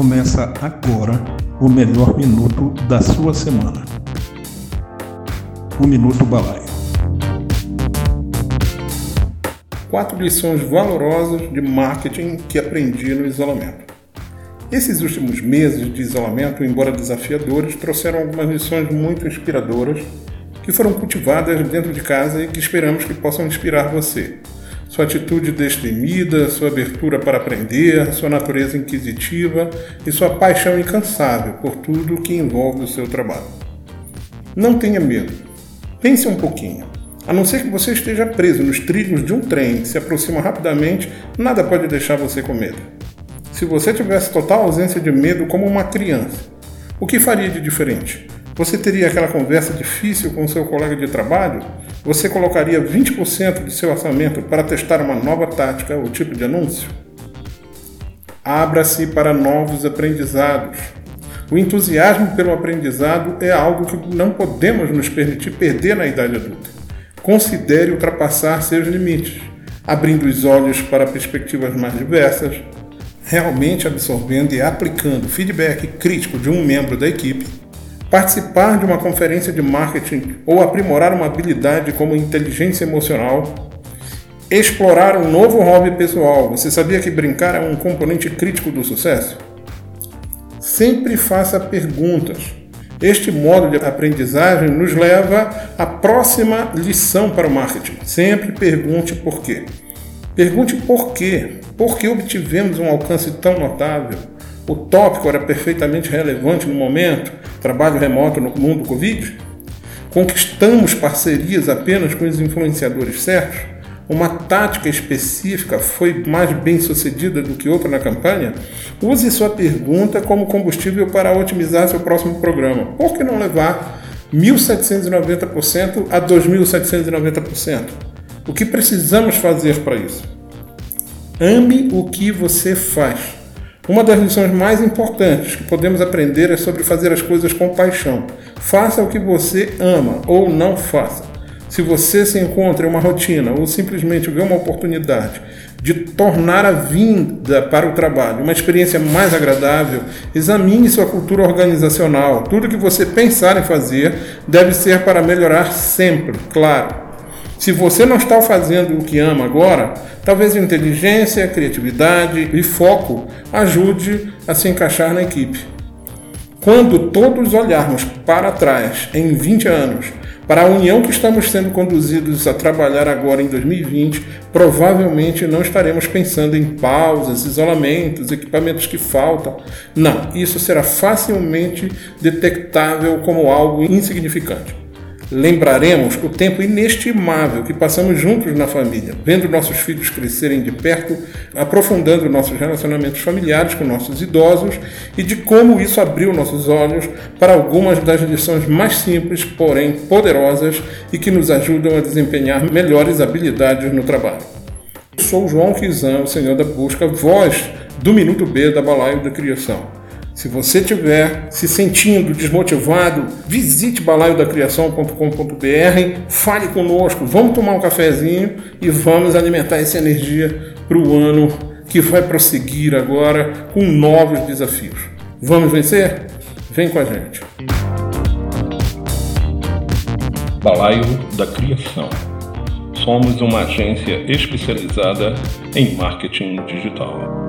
Começa agora o melhor minuto da sua semana. O Minuto Balaio. Quatro lições valorosas de marketing que aprendi no isolamento. Esses últimos meses de isolamento, embora desafiadores, trouxeram algumas lições muito inspiradoras que foram cultivadas dentro de casa e que esperamos que possam inspirar você sua atitude destemida, sua abertura para aprender, sua natureza inquisitiva e sua paixão incansável por tudo que envolve o seu trabalho. Não tenha medo. Pense um pouquinho. A não ser que você esteja preso nos trilhos de um trem que se aproxima rapidamente, nada pode deixar você com medo. Se você tivesse total ausência de medo como uma criança, o que faria de diferente? Você teria aquela conversa difícil com seu colega de trabalho? Você colocaria 20% do seu orçamento para testar uma nova tática ou tipo de anúncio? Abra-se para novos aprendizados. O entusiasmo pelo aprendizado é algo que não podemos nos permitir perder na idade adulta. Considere ultrapassar seus limites, abrindo os olhos para perspectivas mais diversas, realmente absorvendo e aplicando feedback crítico de um membro da equipe participar de uma conferência de marketing ou aprimorar uma habilidade como inteligência emocional, explorar um novo hobby pessoal. Você sabia que brincar é um componente crítico do sucesso? Sempre faça perguntas. Este modo de aprendizagem nos leva à próxima lição para o marketing. Sempre pergunte por quê. Pergunte por quê. Por que obtivemos um alcance tão notável? O tópico era perfeitamente relevante no momento? trabalho remoto no mundo Covid? Conquistamos parcerias apenas com os influenciadores certos? Uma tática específica foi mais bem sucedida do que outra na campanha? Use sua pergunta como combustível para otimizar seu próximo programa. Por que não levar 1.790% a 2.790%? O que precisamos fazer para isso? Ame o que você faz. Uma das lições mais importantes que podemos aprender é sobre fazer as coisas com paixão. Faça o que você ama ou não faça. Se você se encontra em uma rotina ou simplesmente vê uma oportunidade de tornar a vinda para o trabalho uma experiência mais agradável, examine sua cultura organizacional. Tudo que você pensar em fazer deve ser para melhorar sempre, claro. Se você não está fazendo o que ama agora, talvez inteligência, criatividade e foco ajude a se encaixar na equipe. Quando todos olharmos para trás em 20 anos, para a união que estamos sendo conduzidos a trabalhar agora em 2020, provavelmente não estaremos pensando em pausas, isolamentos, equipamentos que faltam. Não, isso será facilmente detectável como algo insignificante. Lembraremos o tempo inestimável que passamos juntos na família, vendo nossos filhos crescerem de perto, aprofundando nossos relacionamentos familiares com nossos idosos e de como isso abriu nossos olhos para algumas das lições mais simples, porém poderosas e que nos ajudam a desempenhar melhores habilidades no trabalho. sou João Kizan, o Senhor da Busca, voz do Minuto B da Balaio da Criação. Se você estiver se sentindo desmotivado, visite balaiodacriação.com.br, fale conosco, vamos tomar um cafezinho e vamos alimentar essa energia para o ano que vai prosseguir agora com novos desafios. Vamos vencer? Vem com a gente. Balaio da Criação. Somos uma agência especializada em marketing digital.